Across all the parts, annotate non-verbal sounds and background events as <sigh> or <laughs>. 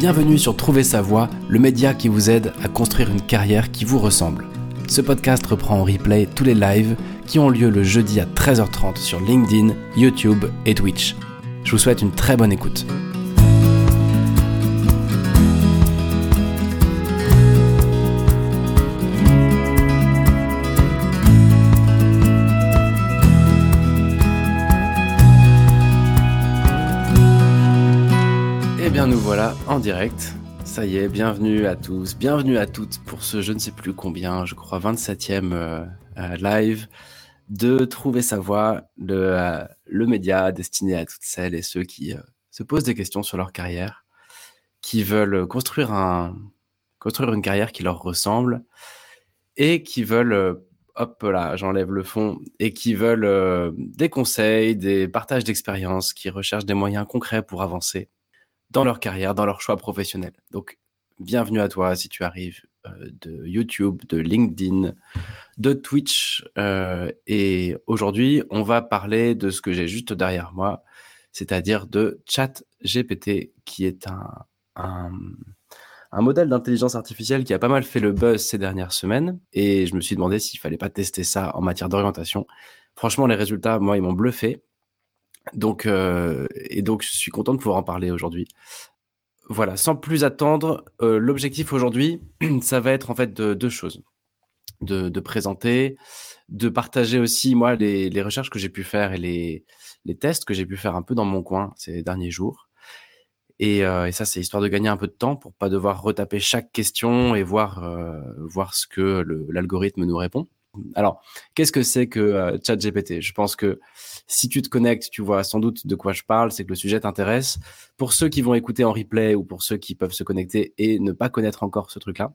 Bienvenue sur Trouver sa voie, le média qui vous aide à construire une carrière qui vous ressemble. Ce podcast reprend en replay tous les lives qui ont lieu le jeudi à 13h30 sur LinkedIn, YouTube et Twitch. Je vous souhaite une très bonne écoute. Direct. Ça y est, bienvenue à tous, bienvenue à toutes pour ce je ne sais plus combien, je crois 27e euh, euh, live de Trouver sa voie, le, euh, le média destiné à toutes celles et ceux qui se posent des questions sur leur carrière, qui veulent construire, un, construire une carrière qui leur ressemble et qui veulent, hop là, j'enlève le fond, et qui veulent des conseils, des partages d'expériences, qui recherchent des moyens concrets pour avancer dans leur carrière, dans leur choix professionnel. Donc, bienvenue à toi si tu arrives euh, de YouTube, de LinkedIn, de Twitch. Euh, et aujourd'hui, on va parler de ce que j'ai juste derrière moi, c'est-à-dire de ChatGPT, qui est un, un, modèle d'intelligence artificielle qui a pas mal fait le buzz ces dernières semaines. Et je me suis demandé s'il fallait pas tester ça en matière d'orientation. Franchement, les résultats, moi, ils m'ont bluffé. Donc, euh, et donc, je suis content de pouvoir en parler aujourd'hui. Voilà, sans plus attendre, euh, l'objectif aujourd'hui, <clears throat> ça va être en fait de deux choses. De, présenter, de partager aussi, moi, les, recherches que j'ai pu faire et les, tests que j'ai pu faire un peu dans mon coin ces derniers jours. Et, euh, et ça, c'est histoire de gagner un peu de temps pour pas devoir retaper chaque question et voir, euh, voir ce que l'algorithme nous répond. Alors, qu'est-ce que c'est que euh, ChatGPT? Je pense que si tu te connectes, tu vois sans doute de quoi je parle, c'est que le sujet t'intéresse. Pour ceux qui vont écouter en replay ou pour ceux qui peuvent se connecter et ne pas connaître encore ce truc-là,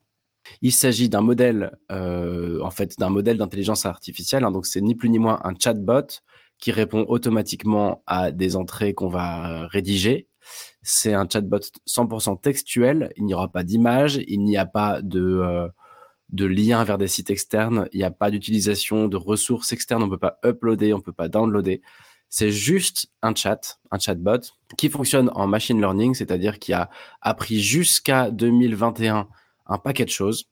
il s'agit d'un modèle, euh, en fait, d'un modèle d'intelligence artificielle. hein. donc, c'est ni plus ni moins un chatbot qui répond automatiquement à des entrées qu'on va rédiger. C'est un chatbot 100% textuel. Il n'y aura pas d'image, il n'y a pas de euh, de liens vers des sites externes. Il n'y a pas d'utilisation de ressources externes. On peut pas uploader, on peut pas downloader. C'est juste un chat, un chatbot qui fonctionne en machine learning, c'est-à-dire qui a appris jusqu'à 2021 un paquet de choses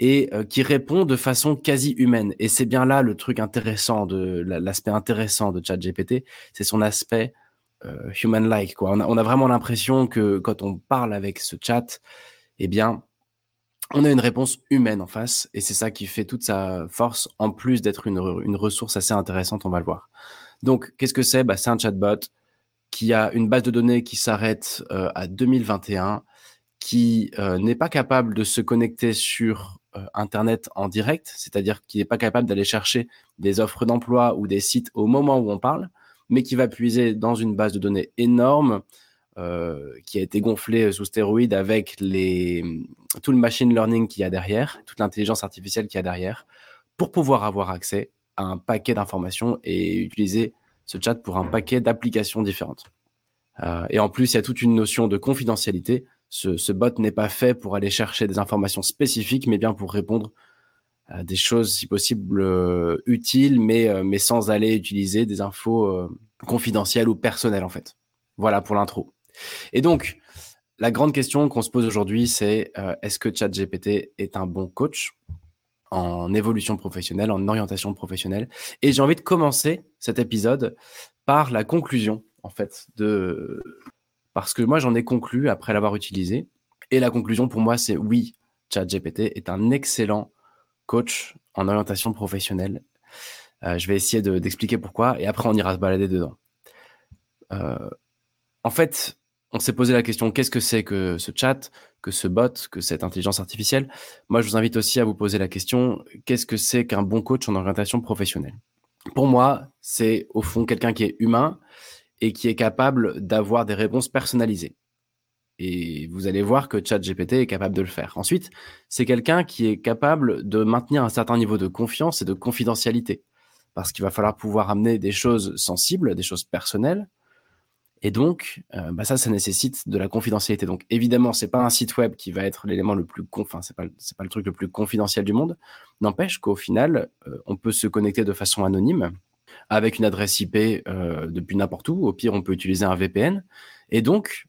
et euh, qui répond de façon quasi humaine. Et c'est bien là le truc intéressant de la- l'aspect intéressant de ChatGPT, c'est son aspect euh, human-like. On a vraiment l'impression que quand on parle avec ce chat, eh bien, on a une réponse humaine en face, et c'est ça qui fait toute sa force, en plus d'être une, re- une ressource assez intéressante, on va le voir. Donc, qu'est-ce que c'est? Bah, C'est un chatbot qui a une base de données qui s'arrête euh, à 2021, qui euh, n'est pas capable de se connecter sur euh, Internet en direct, c'est-à-dire qui n'est pas capable d'aller chercher des offres d'emploi ou des sites au moment où on parle, mais qui va puiser dans une base de données énorme euh, qui a été gonflée sous stéroïdes avec les, tout le machine learning qu'il y a derrière, toute l'intelligence artificielle qu'il y a derrière, pour pouvoir avoir accès à un paquet d'informations et utiliser ce chat pour un paquet d'applications différentes. Euh, et en plus, il y a toute une notion de confidentialité. Ce, bot n'est pas fait pour aller chercher des informations spécifiques, mais bien pour répondre à des choses, si possible, euh, utiles, mais, euh, sans aller utiliser des infos euh, confidentielles ou personnelles, en fait. Voilà pour l'intro. Et donc, la grande question qu'on se pose aujourd'hui, c'est euh, est-ce que ChatGPT est un bon coach en évolution professionnelle, en orientation professionnelle? Et j'ai envie de commencer cet épisode par la conclusion, en fait, de parce que moi j'en ai conclu après l'avoir utilisé. Et la conclusion pour moi, c'est oui, ChatGPT est un excellent coach en orientation professionnelle. Euh, je vais essayer de- d'expliquer pourquoi et après on ira se balader dedans. Euh, en fait, on s'est posé la question qu'est-ce que c'est que ce chat, que ce bot, que cette intelligence artificielle? Moi, je vous invite aussi à vous poser la question qu'est-ce que c'est qu'un bon coach en orientation professionnelle? Pour moi, c'est au fond quelqu'un qui est humain et qui est capable d'avoir des réponses personnalisées. Et vous allez voir que ChatGPT est capable de le faire. Ensuite, c'est quelqu'un qui est capable de maintenir un certain niveau de confiance et de confidentialité. Parce qu'il va falloir pouvoir amener des choses sensibles, des choses personnelles, et donc, euh, bah ça, ça nécessite de la confidentialité. Donc, évidemment, c'est pas un site web qui va être l'élément le plus, enfin, c'est pas, c'est pas le truc le plus confidentiel du monde. N'empêche qu'au final, euh, on peut se connecter de façon anonyme avec une adresse IP euh, depuis n'importe où. Au pire, on peut utiliser un VPN. Et donc,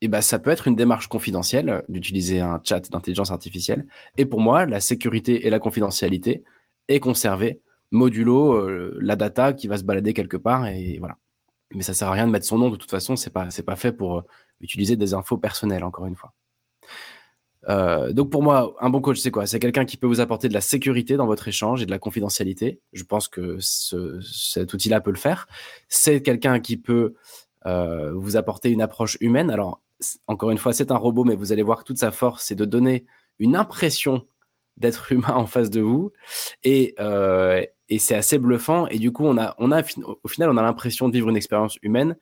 eh ben, ça peut être une démarche confidentielle d'utiliser un chat d'intelligence artificielle. Et pour moi, la sécurité et la confidentialité est conservée modulo euh, la data qui va se balader quelque part et voilà. Mais ça sert à rien de mettre son nom de toute façon, c'est pas c'est pas fait pour euh, utiliser des infos personnelles encore une fois. Euh, donc pour moi, un bon coach, c'est quoi? C'est quelqu'un qui peut vous apporter de la sécurité dans votre échange et de la confidentialité. Je pense que ce, cet outil-là peut le faire. C'est quelqu'un qui peut euh, vous apporter une approche humaine. Alors encore une fois, c'est un robot, mais vous allez voir que toute sa force, c'est de donner une impression d'être <laughs> humain en face de vous. Et, euh, et c'est assez bluffant. Et du coup, on a, on a, au final, on a l'impression de vivre une expérience humaine.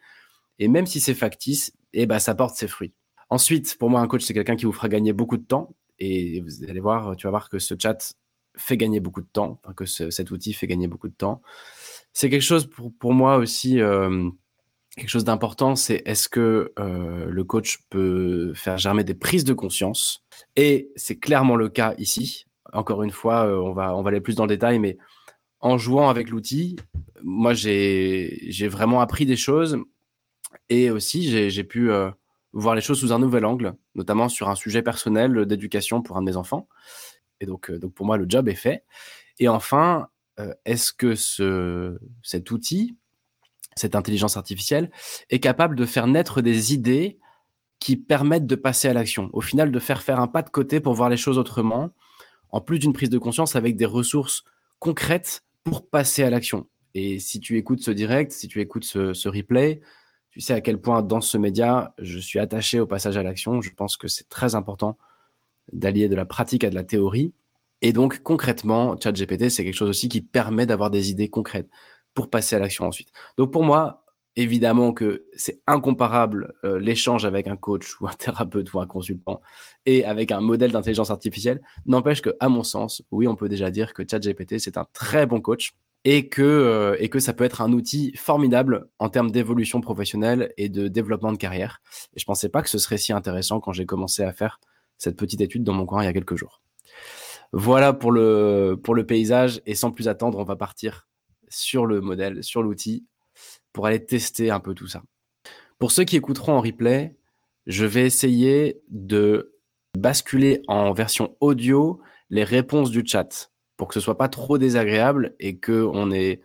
Et même si c'est factice, eh ben, ça porte ses fruits. Ensuite, pour moi, un coach, c'est quelqu'un qui vous fera gagner beaucoup de temps. Et vous allez voir, tu vas voir que ce chat fait gagner beaucoup de temps, que cet outil fait gagner beaucoup de temps. C'est quelque chose pour, pour moi aussi, euh, quelque chose d'important, c'est est-ce que euh, le coach peut faire germer des prises de conscience? Et c'est clairement le cas ici. Encore une fois, euh, on, va, on va aller plus dans le détail, mais en jouant avec l'outil, moi, j'ai vraiment appris des choses et aussi j'ai pu voir les choses sous un nouvel angle, notamment sur un sujet personnel d'éducation pour un de mes enfants. Et donc, euh, donc pour moi, le job est fait. Et enfin, euh, est-ce que ce, cet outil, cette intelligence artificielle, est capable de faire naître des idées qui permettent de passer à l'action? Au final, de faire faire un pas de côté pour voir les choses autrement, en plus d'une prise de conscience avec des ressources concrètes pour passer à l'action. Et si tu écoutes ce direct, si tu écoutes ce, ce replay, tu sais à quel point dans ce média, je suis attaché au passage à l'action. Je pense que c'est très important d'allier de la pratique à de la théorie. Et donc, concrètement, ChatGPT, c'est quelque chose aussi qui permet d'avoir des idées concrètes pour passer à l'action ensuite. Donc, pour moi, évidemment que c'est incomparable euh, l'échange avec un coach ou un <laughs> thérapeute ou un consultant et avec un modèle d'intelligence artificielle. N'empêche que, à mon sens, oui, on peut déjà dire que ChatGPT, c'est un très bon coach et que, euh, ça peut être un outil formidable en termes d'évolution professionnelle et de développement de carrière. Et je pensais pas que ce serait si intéressant quand j'ai commencé à faire cette petite étude dans mon coin il y a quelques jours. Voilà pour le paysage et sans plus attendre, on va partir sur le modèle, sur l'outil pour aller tester un peu tout ça. Pour ceux qui écouteront en replay, je vais essayer de basculer en version audio les réponses du chat pour que ce soit pas trop désagréable et que on est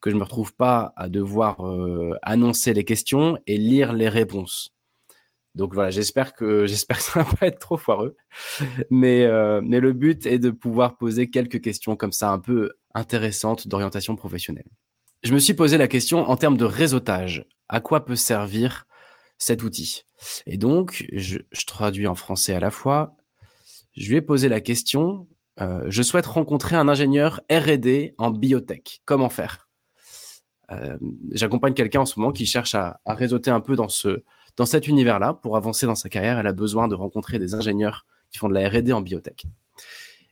que je me retrouve pas à devoir euh, annoncer les questions et lire les réponses. Donc voilà, j'espère que <laughs> j'espère que ça va pas être trop foireux, mais euh, mais le but est de pouvoir poser quelques questions comme ça un peu intéressantes d'orientation professionnelle. Je me suis posé la question en termes de réseautage. À quoi peut servir cet outil? Et donc, je, traduis en français à la fois. Je lui ai posé la question euh, je souhaite rencontrer un ingénieur R&D en biotech. Comment faire? Euh, J'accompagne quelqu'un en ce moment qui cherche à, à, réseauter un peu dans ce dans cet univers-là pour avancer dans sa carrière. Elle a besoin de rencontrer des ingénieurs qui font de la R&D en biotech.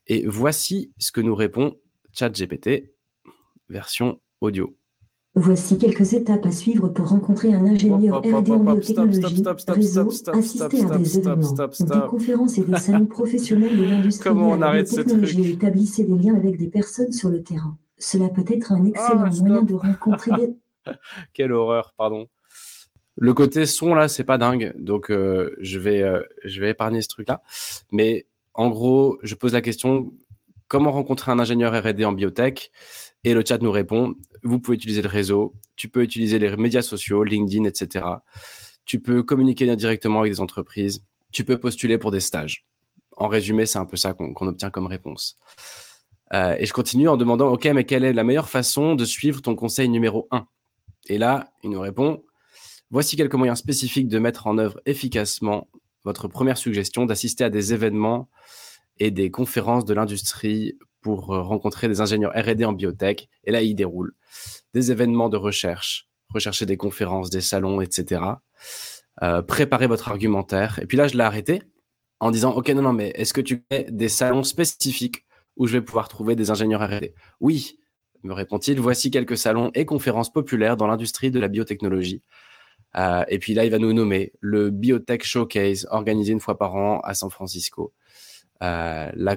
Et voici ce que nous répond ChatGPT version audio. Voici quelques étapes à suivre pour rencontrer un ingénieur R&D en biotechnologie, réseau, assister à des événements, des conférences et des salons <laughs> professionnels de l'industrie de la biotechnologie et établissez des liens avec des personnes sur le terrain. Cela peut être un excellent moyen de rencontrer des... <laughs> Quelle horreur, pardon. Le côté son là, c'est pas dingue, donc euh, je vais euh, je vais épargner ce truc-là. Mais en gros, je pose la question comment rencontrer un ingénieur R&D en biotech? Et le chat nous répond, vous pouvez utiliser le réseau, tu peux utiliser les médias sociaux, LinkedIn, etc. Tu peux communiquer directement avec des entreprises, tu peux postuler pour des stages. En résumé, c'est un peu ça qu'on obtient comme réponse. Euh, et je continue en demandant, OK, mais quelle est la meilleure façon de suivre ton conseil numéro 1 Et là, il nous répond, voici quelques moyens spécifiques de mettre en œuvre efficacement votre première suggestion d'assister à des événements et des conférences de l'industrie pour euh, rencontrer des ingénieurs R&D en biotech. Et là, il déroule des événements de recherche, rechercher des conférences, des salons, etc. Euh, préparer votre argumentaire. Et puis là, je l'ai arrêté en disant, OK, non, non, mais est-ce que tu fais des salons spécifiques où je vais pouvoir trouver des ingénieurs R&D Oui, me répond-il, voici quelques salons et conférences populaires dans l'industrie de la biotechnologie. Euh, et puis là, il va nous nommer le Biotech Showcase, organisé une fois par an à San Francisco. Euh, la,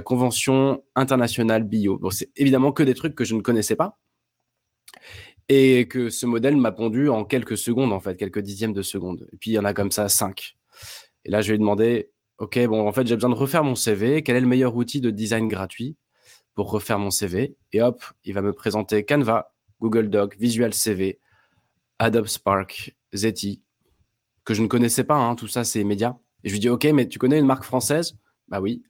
convention internationale bio. Bon, c'est évidemment que des trucs que je ne connaissais pas. Et que ce modèle m'a pondu en quelques secondes, en fait, quelques dixièmes de seconde. Et puis, il y en a comme ça cinq. Et là, je lui ai demandé, OK, bon, en fait, j'ai besoin de refaire mon CV. Quel est le meilleur outil de design gratuit pour refaire mon CV Et hop, il va me présenter Canva, Google Doc, Visual CV, Adobe Spark, Zeti, que je ne connaissais pas. Hein, tout ça, c'est médias. Et je lui dis, OK, mais tu connais une marque française? Bah oui.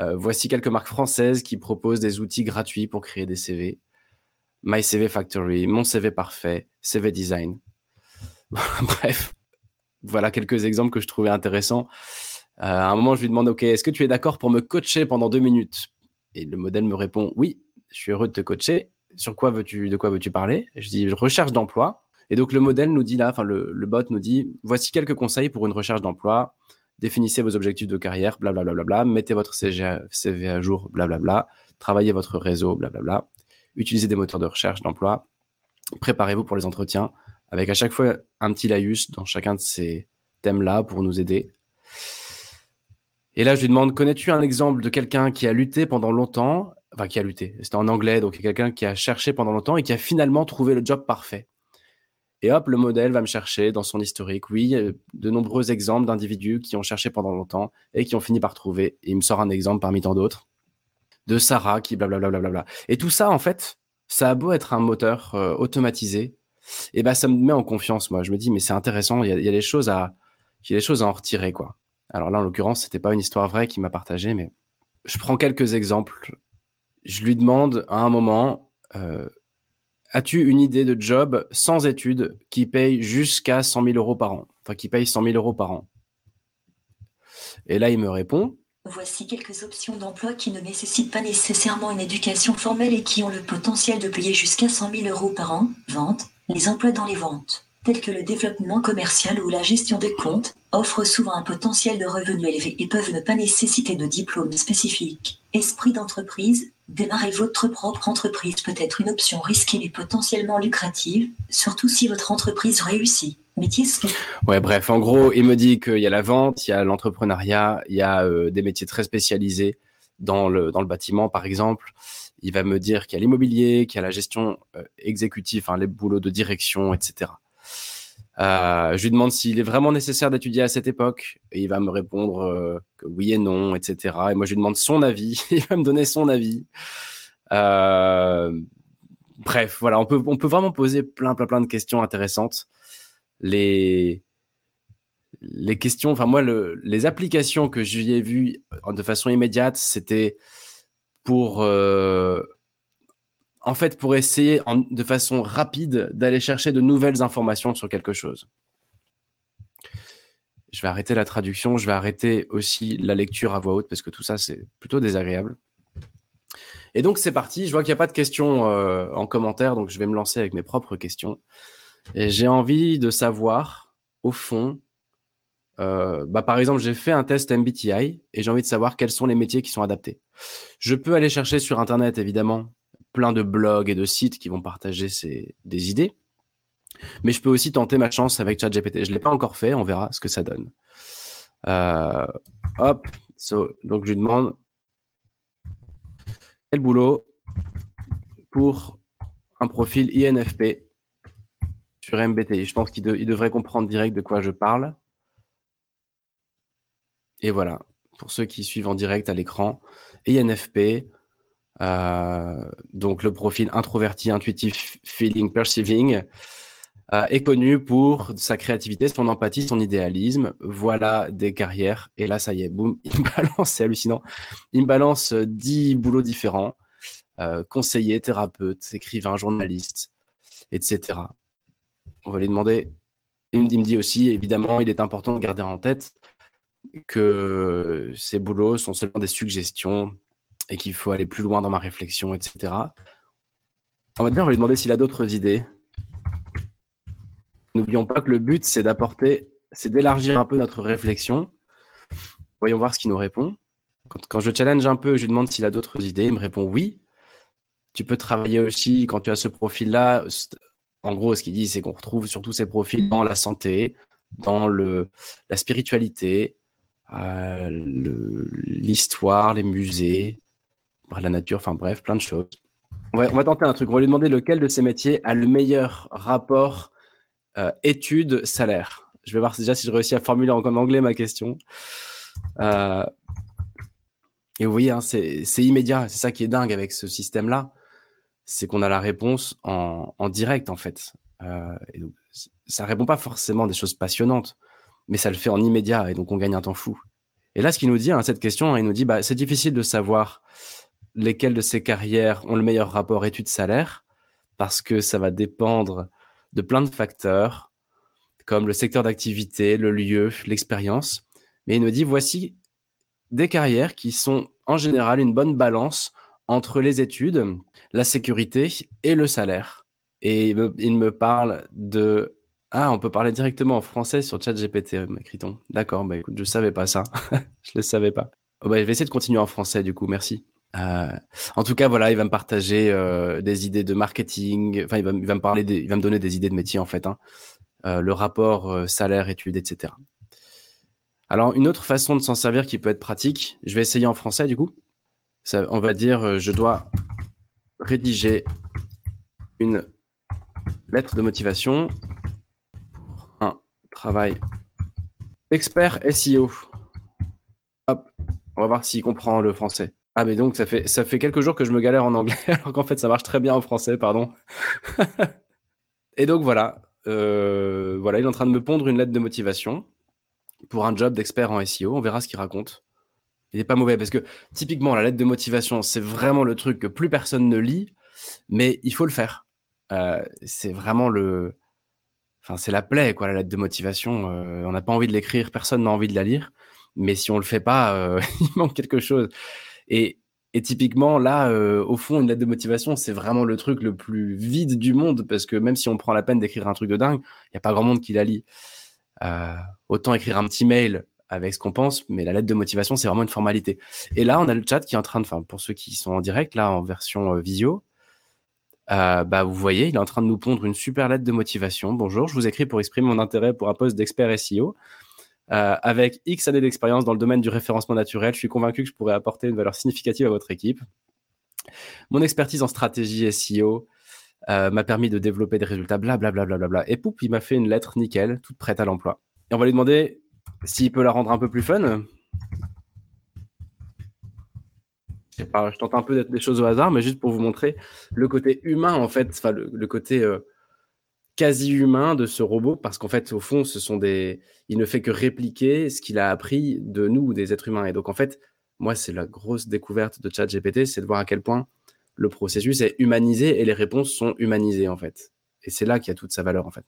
Euh, voici quelques marques françaises qui proposent des outils gratuits pour créer des CV. My CV Factory, Mon CV Parfait, CV Design. <laughs> Bref, voilà quelques exemples que je trouvais intéressants. Euh, à un moment, je lui demande, OK, est-ce que tu es d'accord pour me coacher pendant deux minutes? Et le modèle me répond, oui, je suis heureux de te coacher. Sur quoi veux-tu, de quoi veux-tu parler? Je dis, recherche d'emploi. Et donc, le modèle nous dit là, enfin, le, le, bot nous dit, voici quelques conseils pour une recherche d'emploi. Définissez vos objectifs de carrière, blablabla. Bla, bla, bla, mettez votre CV à jour, blablabla. Travaillez votre réseau, blablabla. Utilisez des moteurs de recherche d'emploi. Préparez-vous pour les entretiens avec à chaque fois un petit laïus dans chacun de ces thèmes-là pour nous aider. Et là, je lui demande, connais-tu un exemple de quelqu'un qui a lutté pendant longtemps, enfin qui a lutté, c'était en anglais, donc quelqu'un qui a cherché pendant longtemps et qui a finalement trouvé le job parfait. Et hop, le modèle va me chercher dans son historique. Oui, de nombreux exemples d'individus qui ont cherché pendant longtemps et qui ont fini par trouver. Il me sort un exemple parmi tant d'autres de Sarah qui blablabla. Bla bla et tout ça, en fait, ça a beau être un moteur euh, automatisé, et ben ça me met en confiance. Moi, je me dis, mais c'est intéressant. Il y, a, des choses à, y a des choses à en retirer, quoi. Alors là, en l'occurrence, c'était pas une histoire vraie qui m'a partagé, mais je prends quelques exemples. Je lui demande à un moment, euh, as-tu une idée de job sans études qui paye jusqu'à 100 000 euros par an? Enfin, qui paye 100 000 euros par an? Et là, il me répond. Voici quelques options d'emploi qui ne nécessitent pas nécessairement une éducation formelle et qui ont le potentiel de payer jusqu'à 100 000 euros par an. Vente, les emplois dans les ventes, tels que le développement commercial ou la gestion des comptes, offrent souvent un potentiel de revenus élevé et peuvent ne pas nécessiter de diplôme spécifique. Esprit d'entreprise, démarrer votre propre entreprise peut être une option risquée mais potentiellement lucrative, surtout si votre entreprise réussit. Métier Ouais, bref, en gros, il me dit qu'il y a la vente, il y a l'entrepreneuriat, il y a euh, des métiers très spécialisés dans le, bâtiment, par exemple il va me dire qu'il y a l'immobilier, qu'il y a la gestion euh, exécutive, les boulots de direction, etc. Euh, je lui demande s'il est vraiment nécessaire d'étudier à cette époque, et il va me répondre euh, que oui et non, etc. Et moi, je lui demande son avis, <laughs> il va me donner son avis. bref, voilà, on peut, on peut vraiment poser plein, plein, plein de questions intéressantes. Les, les questions, enfin moi, le, les applications que j'y ai vues de façon immédiate, c'était pour euh, en fait pour essayer de façon rapide d'aller chercher de nouvelles informations sur quelque chose. Je vais arrêter la traduction, je vais arrêter aussi la lecture à voix haute parce que tout ça c'est plutôt désagréable. Et donc c'est parti, je vois qu'il n'y a pas de questions euh, en commentaire, donc je vais me lancer avec mes propres questions. Et j'ai envie de savoir, au fond, euh, bah, par exemple, j'ai fait un test MBTI et j'ai envie de savoir quels sont les métiers qui sont adaptés. Je peux aller chercher sur Internet, évidemment, plein de blogs et de sites qui vont partager ces, des idées. Mais je peux aussi tenter ma chance avec ChatGPT. Je ne l'ai pas encore fait, on verra ce que ça donne. Euh, hop, donc je lui demande quel boulot pour un profil INFP sur MBTI. Je pense qu'il devrait comprendre direct de quoi je parle. Et voilà, pour ceux qui suivent en direct à l'écran, INFP, donc le profil introverti, intuitif, feeling, perceiving, euh, est connu pour sa créativité, son empathie, son idéalisme. Voilà des carrières. Et là, ça y est, boum, <laughs> il me balance, c'est hallucinant. Il me balance 10 boulots différents. Euh, conseiller, thérapeute, écrivain, journaliste, etc. On va lui demander. Il me dit aussi, évidemment, il est important de garder en tête que ces boulots sont seulement des suggestions et qu'il faut aller plus loin dans ma réflexion, etc. On va dire, on va lui demander s'il a d'autres idées. N'oublions pas que le but, c'est d'apporter, c'est d'élargir un peu notre réflexion. Voyons voir ce qu'il nous répond. Quand, je challenge un peu, je lui demande s'il a d'autres idées. Il me répond oui. Tu peux travailler aussi quand tu as ce profil-là. En gros, ce qu'il dit, c'est qu'on retrouve surtout ces profils dans la santé, dans le, la spiritualité, l'histoire, les musées, la nature, enfin bref, plein de choses. On va, tenter un truc. On va lui demander lequel de ces métiers a le meilleur rapport euh, études-salaire. Je vais voir déjà si je réussis à formuler en, anglais ma question. Euh, et vous voyez, hein, c'est immédiat. C'est ça qui est dingue avec ce système-là. C'est qu'on a la réponse en, direct, en fait. Euh, et ça répond pas forcément des choses passionnantes, mais ça le fait en immédiat. Et donc, on gagne un temps fou. Et là, ce qu'il nous dit, hein, cette question, il nous dit, bah, c'est difficile de savoir lesquelles de ces carrières ont le meilleur rapport études-salaire, parce que ça va dépendre de plein de facteurs, comme le secteur d'activité, le lieu, l'expérience. Mais il nous dit, voici des carrières qui sont en général une bonne balance entre les études, la sécurité et le salaire. Et il me, parle de... Ah, on peut parler directement en français sur ChatGPT, m'écrit-on. D'accord, bah écoute, je savais pas ça. <laughs> je le savais pas. Oh, bah, je vais essayer de continuer en français du coup, merci. Euh, en tout cas, voilà, il va me partager euh, des idées de marketing. Enfin, il va, me parler, il va me donner des idées de métier en fait. Hein. Euh, le rapport salaire-études, etc. Alors, une autre façon de s'en servir qui peut être pratique, je vais essayer en français du coup. Ça, on va dire, je dois rédiger une lettre de motivation pour un travail expert SEO. Hop, on va voir s'il comprend le français. Ah, mais donc, ça fait, ça fait quelques jours que je me galère en anglais, <laughs> alors qu'en fait, ça marche très bien en français, pardon. <laughs> et donc, voilà. Euh, voilà, il est en train de me pondre une lettre de motivation pour un job d'expert en SEO. On verra ce qu'il raconte. Il n'est pas mauvais parce que, typiquement, la lettre de motivation, c'est vraiment le truc que plus personne ne lit, mais il faut le faire. Euh, c'est vraiment le. Enfin, c'est la plaie, quoi, la lettre de motivation. Euh, on n'a pas envie de l'écrire, personne n'a envie de la lire. Mais si on le fait pas, <laughs> il manque quelque chose. Et, typiquement, là, euh, au fond, une lettre de motivation, c'est vraiment le truc le plus vide du monde parce que même si on prend la peine d'écrire un truc de dingue, il n'y a pas grand monde qui la lit. Euh, autant écrire un petit mail avec ce qu'on pense, mais la lettre de motivation, c'est vraiment une formalité. Et là, on a le chat qui est en train de, enfin, pour ceux qui sont en direct, là, en version euh, visio, bah, vous voyez, il est en train de nous pondre une super lettre de motivation. Bonjour, je vous écris pour exprimer mon intérêt pour un poste d'expert SEO. Euh, avec X années d'expérience dans le domaine du référencement naturel, je suis convaincu que je pourrais apporter une valeur significative à votre équipe. Mon expertise en stratégie SEO euh, m'a permis de développer des résultats, blablabla. Bla, bla, bla, et poup, il m'a fait une lettre nickel, toute prête à l'emploi. Et on va lui demander s'il peut la rendre un peu plus fun. Je, pas, je tente un peu d'être des choses au hasard, mais juste pour vous montrer le côté humain, en fait, enfin, le, côté euh, quasi humain de ce robot parce qu'en fait, au fond, ce sont des, il ne fait que répliquer ce qu'il a appris de nous, des êtres humains. Et donc, en fait, moi, c'est la grosse découverte de ChatGPT, c'est de voir à quel point le processus est humanisé et les réponses sont humanisées, en fait. Et c'est là qu'il y a toute sa valeur, en fait.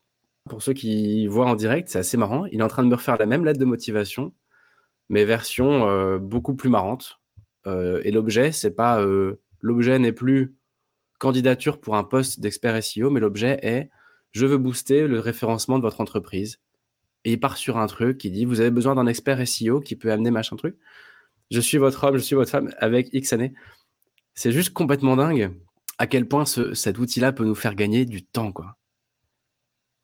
Pour ceux qui voient en direct, c'est assez marrant. Il est en train de me refaire la même lettre de motivation, mais version euh, beaucoup plus marrante. Euh, et l'objet, c'est pas, euh, l'objet n'est plus candidature pour un poste d'expert SEO, mais l'objet est je veux booster le référencement de votre entreprise. Et il part sur un truc qui dit, vous avez besoin d'un expert SEO qui peut amener machin truc. Je suis votre homme, je suis votre femme avec X années. C'est juste complètement dingue à quel point cet outil-là peut nous faire gagner du temps, quoi.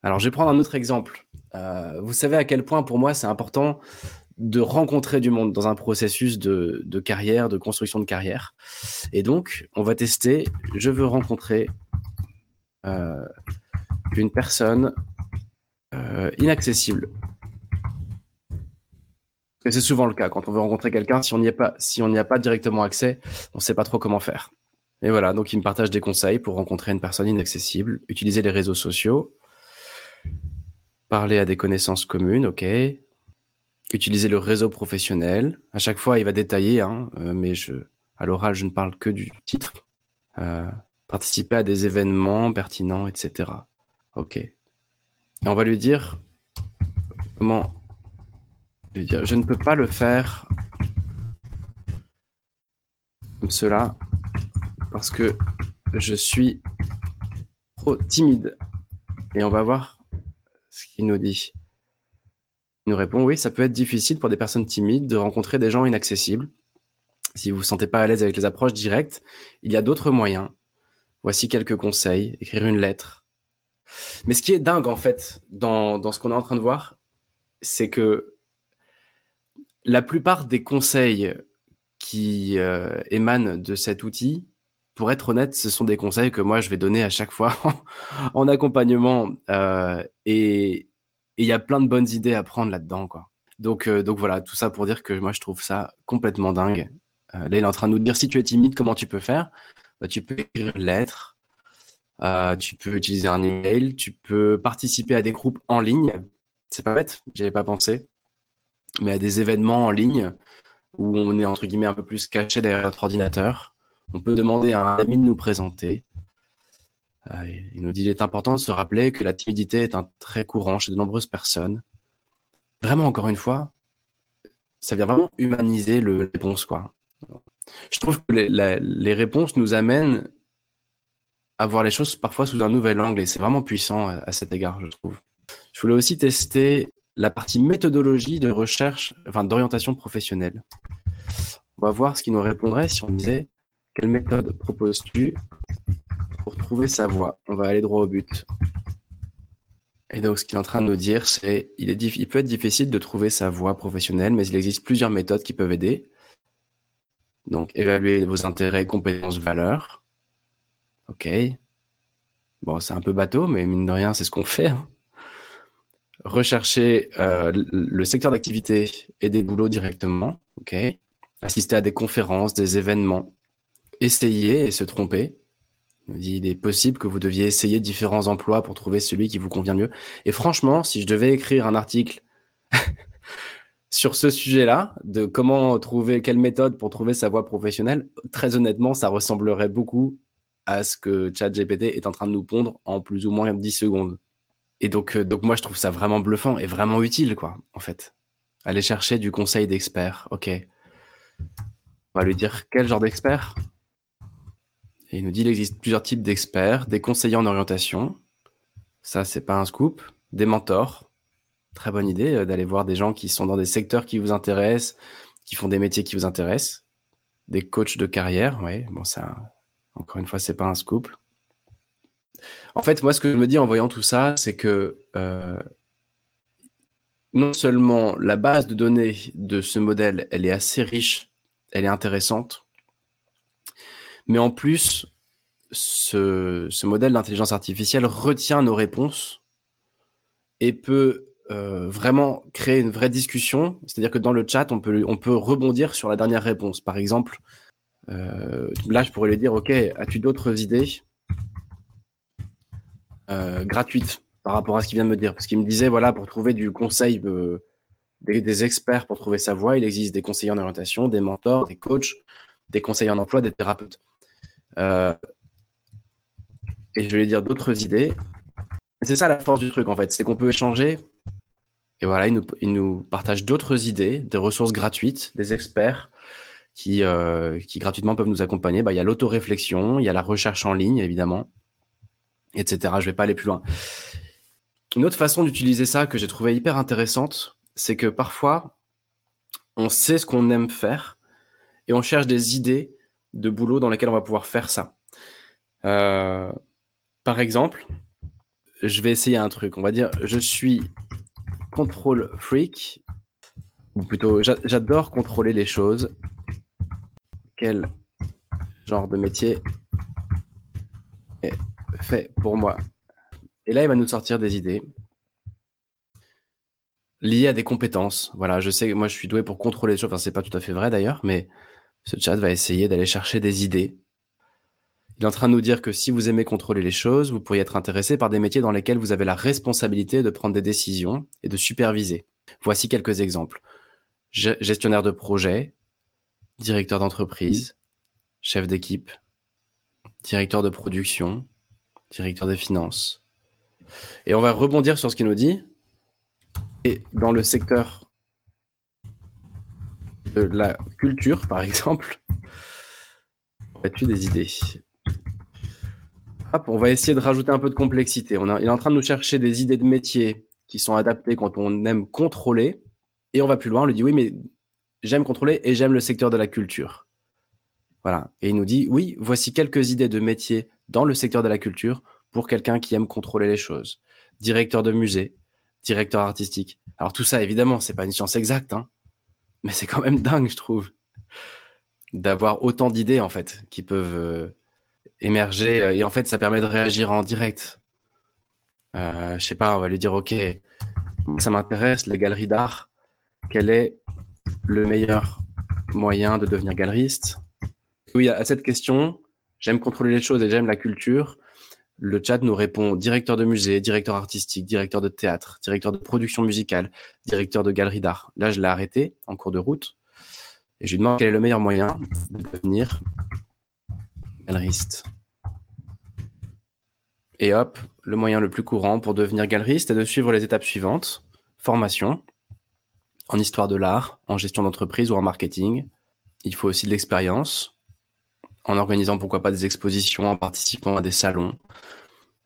Alors, je vais prendre un autre exemple. Euh, vous savez à quel point, pour moi, c'est important de rencontrer du monde dans un processus de, carrière, de construction de carrière. Et donc, on va tester. Je veux rencontrer euh, une personne euh, inaccessible. c'est souvent le cas quand on veut rencontrer quelqu'un, si on n'y a pas, si a pas directement accès, on ne sait pas trop comment faire. Et voilà, donc il me partage des conseils pour rencontrer une personne inaccessible, utiliser les réseaux sociaux, parler à des connaissances communes, ok, utiliser le réseau professionnel. À chaque fois, il va détailler, hein, euh, mais je, à l'oral, je ne parle que du titre. Euh, participer à des événements pertinents, etc. Ok. Et on va lui dire comment lui dire je ne peux pas le faire comme cela parce que je suis trop timide. Et on va voir ce qu'il nous dit. Il nous répond oui, ça peut être difficile pour des personnes timides de rencontrer des gens inaccessibles. Si vous ne vous sentez pas à l'aise avec les approches directes, il y a d'autres moyens. Voici quelques conseils. Écrire une lettre, mais ce qui est dingue, en fait, dans, ce qu'on est en train de voir, c'est que la plupart des conseils qui euh, émanent de cet outil pour être honnête, ce sont des conseils que moi je vais donner à chaque fois <laughs> en accompagnement. Euh, et il y a plein de bonnes idées à prendre là-dedans, quoi. Donc, euh, donc voilà, tout ça pour dire que moi je trouve ça complètement dingue. Là, il est en train de nous dire si tu es timide, comment tu peux faire? Bah, Tu peux écrire une lettre, tu peux utiliser un email, tu peux participer à des groupes en ligne. C'est pas bête, j'y avais pas pensé. Mais à des événements en ligne où on est entre guillemets un peu plus caché derrière notre ordinateur on peut demander à un ami de nous présenter. Euh, il nous dit qu'il est important de se rappeler que la timidité est un trait courant chez de nombreuses personnes. Vraiment, encore une fois, ça vient vraiment humaniser le réponse, quoi. Je trouve que les, réponses nous amènent à voir les choses parfois sous un nouvel angle et c'est vraiment puissant à, cet égard, je trouve. Je voulais aussi tester la partie méthodologie de recherche, enfin d'orientation professionnelle. On va voir ce qu'il nous répondrait si on disait quelle méthode proposes-tu pour trouver sa voie? On va aller droit au but. Et donc, ce qu'il est en train de nous dire, c'est il, il peut être difficile de trouver sa voie professionnelle, mais il existe plusieurs méthodes qui peuvent aider. Donc, évaluer vos intérêts, compétences, valeurs. OK. Bon, c'est un peu bateau, mais mine de rien, c'est ce qu'on <laughs> fait. Hein. Rechercher euh, le secteur d'activité et des boulots directement. OK. Assister à des conférences, des événements essayer et se tromper. Il est possible que vous deviez essayer différents emplois pour trouver celui qui vous convient mieux. Et franchement, si je devais écrire un article <laughs> sur ce sujet-là, de comment trouver, quelle méthode pour trouver sa voie professionnelle, très honnêtement, ça ressemblerait beaucoup à ce que ChatGPT est en train de nous pondre en plus ou moins 10 secondes. Et donc, euh, donc moi, je trouve ça vraiment bluffant et vraiment utile, quoi, en fait. Aller chercher du conseil d'expert. OK. On va lui dire quel genre d'expert? Et il nous dit qu'il existe plusieurs types d'experts, des conseillers en orientation. Ça, c'est pas un scoop. Des mentors. Très bonne idée euh, d'aller voir des gens qui sont dans des secteurs qui vous intéressent, qui font des métiers qui vous intéressent. Des coachs de carrière, oui. Bon, ça, encore une fois, c'est pas un scoop. En fait, moi, ce que je me dis en voyant tout ça, c'est que euh, non seulement la base de données de ce modèle, elle est assez riche, elle est intéressante, mais en plus, ce, modèle d'intelligence artificielle retient nos réponses et peut euh, vraiment créer une vraie discussion. C'est-à-dire que dans le chat, on peut, on peut rebondir sur la dernière réponse. Par exemple, là, je pourrais lui dire, OK, as-tu d'autres idées euh, gratuites par rapport à ce qu'il vient de me dire? Parce qu'il me disait, voilà, pour trouver du conseil, des, des, experts pour trouver sa voie, il existe des conseillers en orientation, des mentors, des coachs, des conseillers en emploi, des thérapeutes. Euh, et je vais dire d'autres idées. C'est ça la force du truc en fait, c'est qu'on peut échanger. Et voilà, il nous partage d'autres idées, des ressources gratuites, des experts qui, euh, qui gratuitement peuvent nous accompagner. Bah, il y a l'autoréflexion, il y a la recherche en ligne évidemment, etc. Je vais pas aller plus loin. Une autre façon d'utiliser ça que j'ai trouvé hyper intéressante, c'est que parfois on sait ce qu'on aime faire et on cherche des idées de boulot dans lesquels on va pouvoir faire ça. Euh, par exemple, je vais essayer un truc. On va dire, je suis contrôle freak, ou plutôt, j'adore contrôler les choses. Quel genre de métier est fait pour moi Et là, il va nous sortir des idées liées à des compétences. Voilà, je sais, moi, je suis doué pour contrôler les choses. Enfin, c'est pas tout à fait vrai d'ailleurs, mais ce chat va essayer d'aller chercher des idées. Il est en train de nous dire que si vous aimez contrôler les choses, vous pourriez être intéressé par des métiers dans lesquels vous avez la responsabilité de prendre des décisions et de superviser. Voici quelques exemples. Gestionnaire de projet, directeur d'entreprise, chef d'équipe, directeur de production, directeur des finances. Et on va rebondir sur ce qu'il nous dit. Et dans le secteur de la culture, <laughs> par exemple, as-tu des idées? On va essayer de rajouter un peu de complexité. On il est en train de nous chercher des idées de métier qui sont adaptées quand on aime contrôler. Et on va plus loin, on lui dit oui, mais j'aime contrôler et j'aime le secteur de la culture. Voilà. Et il nous dit oui, voici quelques idées de métier dans le secteur de la culture pour quelqu'un qui aime contrôler les choses. Directeur de musée, directeur artistique. Alors tout ça, évidemment, c'est pas une science exacte, hein, mais c'est quand même <laughs> dingue, je trouve, d'avoir autant d'idées en fait qui peuvent euh, émerger. Et en fait, ça permet de réagir en direct. Euh, je sais pas, on va lui dire, OK, ça m'intéresse, les galeries d'art. Quel est le meilleur moyen de devenir galeriste Oui, à cette question, j'aime contrôler les choses et j'aime la culture. Le chat nous répond directeur de musée, directeur artistique, directeur de théâtre, directeur de production musicale, directeur de galerie d'art. Là, je l'ai arrêté en cours de route et je lui demande quel est le meilleur moyen de devenir galeriste. Et hop, le moyen le plus courant pour devenir galeriste est de suivre les étapes suivantes. Formation en histoire de l'art, en gestion d'entreprise ou en marketing. Il faut aussi de l'expérience en organisant pourquoi pas des expositions, en participant à des salons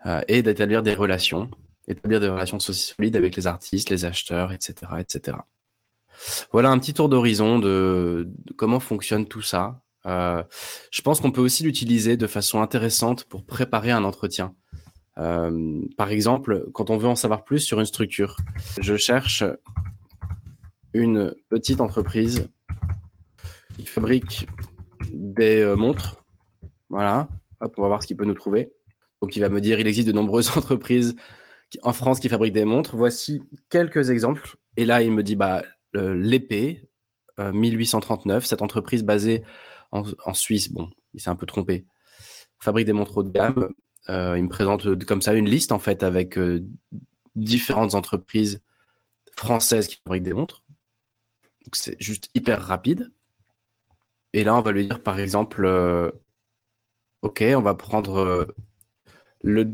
euh, et d'établir des relations, établir des relations solides avec les artistes, les acheteurs, etc., etc. Voilà un petit tour d'horizon de, comment fonctionne tout ça. Euh, je pense qu'on peut aussi l'utiliser de façon intéressante pour préparer un entretien. Euh, par exemple, quand on veut en savoir plus sur une structure, je cherche une petite entreprise qui fabrique des euh, montres. Voilà, on va voir ce qu'il peut nous trouver. Donc il va me dire, il existe de nombreuses <laughs> entreprises en France qui fabriquent des montres. Voici quelques exemples. Et là, il me dit, bah, l'épée, 1839, cette entreprise basée en, Suisse, bon, il s'est un peu trompé, fabrique des montres haut de gamme. Euh, il me présente euh, comme ça une liste en fait avec euh, différentes entreprises françaises qui fabriquent des montres. C'est juste hyper rapide. Et là, on va lui dire par exemple, ok, on va prendre le,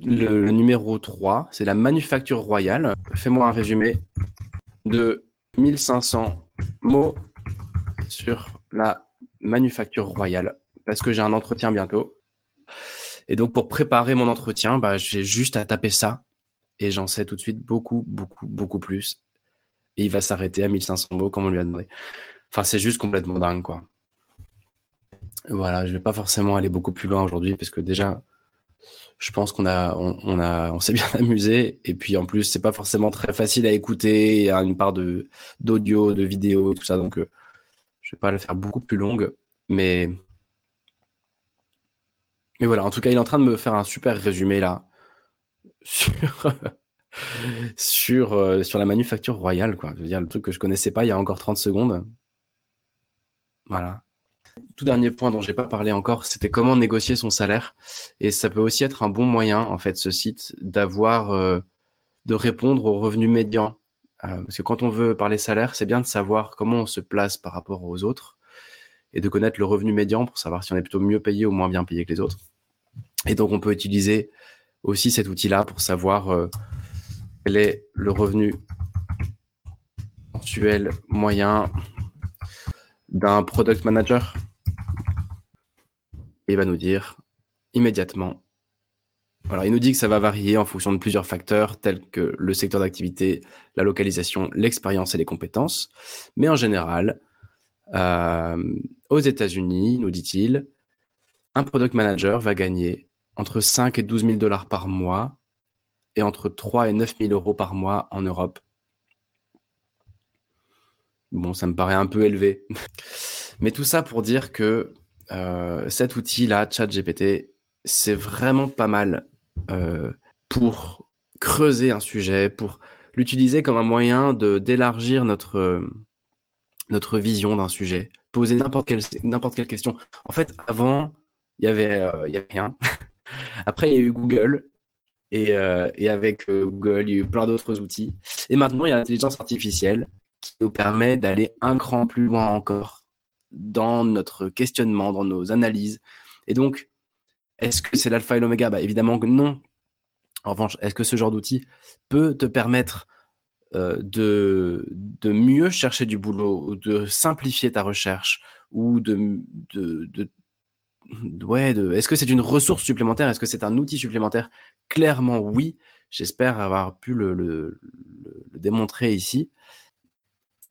numéro 3, c'est la manufacture royale. Fais-moi un résumé de 1500 mots sur la manufacture royale, parce que j'ai un entretien bientôt. Et donc, pour préparer mon entretien, bah, j'ai juste à taper ça et j'en sais tout de suite beaucoup, beaucoup, beaucoup plus. Et il va s'arrêter à 1500 mots comme on lui a demandé. Enfin, c'est juste complètement dingue, quoi. Voilà, je vais pas forcément aller beaucoup plus loin aujourd'hui parce que déjà, je pense qu'on a, on, a, on s'est bien <laughs> amusé. Et puis en plus, c'est pas forcément très facile à écouter. Il y a une part d'audio, de vidéo, tout ça. Donc, euh, je vais pas le faire beaucoup plus longue, mais mais voilà, en tout cas, il est en train de me faire un super résumé là <laughs> sur, sur, euh, sur la manufacture royale, quoi. Je veux dire, le truc que je connaissais pas il y a encore 30 secondes. Voilà. Tout dernier point dont j'ai pas parlé encore, c'était comment négocier son salaire. Et ça peut aussi être un bon moyen, en fait, ce site, d'avoir, euh, de répondre aux revenus médians. Euh, parce que quand on veut parler salaire, c'est bien de savoir comment on se place par rapport aux autres et de connaître le revenu médian pour savoir si on est plutôt mieux payé ou moins bien payé que les autres. Et donc, on peut utiliser aussi cet outil-là pour savoir quel est le revenu mensuel moyen d'un product manager? Il va nous dire immédiatement. Alors, il nous dit que ça va varier en fonction de plusieurs facteurs tels que le secteur d'activité, la localisation, l'expérience et les compétences. Mais en général, euh, aux États-Unis, nous dit-il, un product manager va gagner entre 5 et 12 000 dollars par mois et entre 3 et 9 000 euros par mois en Europe. Bon, ça me paraît un peu élevé. <laughs> Mais tout ça pour dire que euh, cet outil-là, ChatGPT, c'est vraiment pas mal euh, pour creuser un sujet, pour l'utiliser comme un moyen d'élargir notre notre vision d'un sujet, poser n'importe quelle quelle question. En fait, avant, il y avait euh, y avait rien. <laughs> Après, il y a eu Google. Et, euh, et avec euh, Google, il y a eu plein d'autres outils. Et maintenant, il y a l'intelligence artificielle qui nous permet d'aller un cran plus loin encore dans notre questionnement, dans nos analyses. Et donc, est-ce que c'est l'alpha et l'oméga? Bah, Évidemment que non. En revanche, est-ce que ce genre d'outil peut te permettre euh, de, de mieux chercher du boulot, de simplifier ta recherche, ou de, de, de ouais, est-ce que c'est une ressource supplémentaire? Est-ce que c'est un outil supplémentaire? Clairement, oui. J'espère avoir pu le, démontrer ici.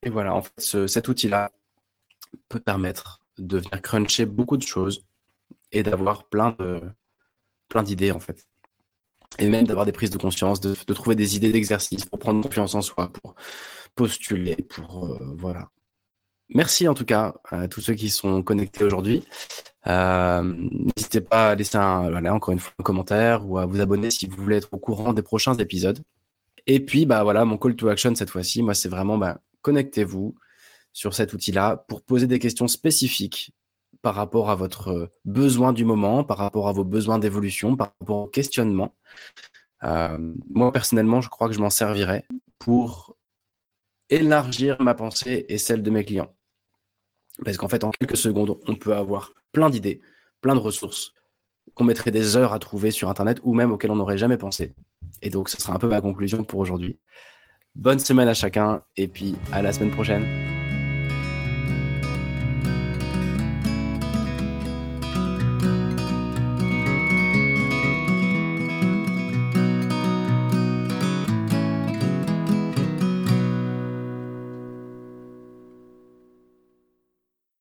Et voilà, en fait, cet outil-là peut permettre de venir cruncher beaucoup de choses et d'avoir plein d'idées en fait. Et même d'avoir des prises de conscience, de, de trouver des idées d'exercice pour prendre confiance en soi, pour postuler, pour euh, voilà. Merci en tout cas à tous ceux qui sont connectés aujourd'hui. N'hésitez pas à laisser un, encore une fois un commentaire ou à vous abonner si vous voulez être au courant des prochains épisodes. Et puis, bah voilà, mon call to action cette fois-ci, moi, c'est vraiment, bah, connectez-vous sur cet outil-là pour poser des questions spécifiques par rapport à votre besoin du moment, par rapport à vos besoins d'évolution, par rapport au questionnement. Euh, moi, personnellement, je crois que je m'en servirais pour élargir ma pensée et celle de mes clients. Parce qu'en fait, en quelques secondes, on peut avoir plein d'idées, plein de ressources qu'on mettrait des heures à trouver sur Internet ou même auxquelles on n'aurait jamais pensé. Et donc, ce sera un peu ma conclusion pour aujourd'hui. Bonne semaine à chacun et puis à la semaine prochaine.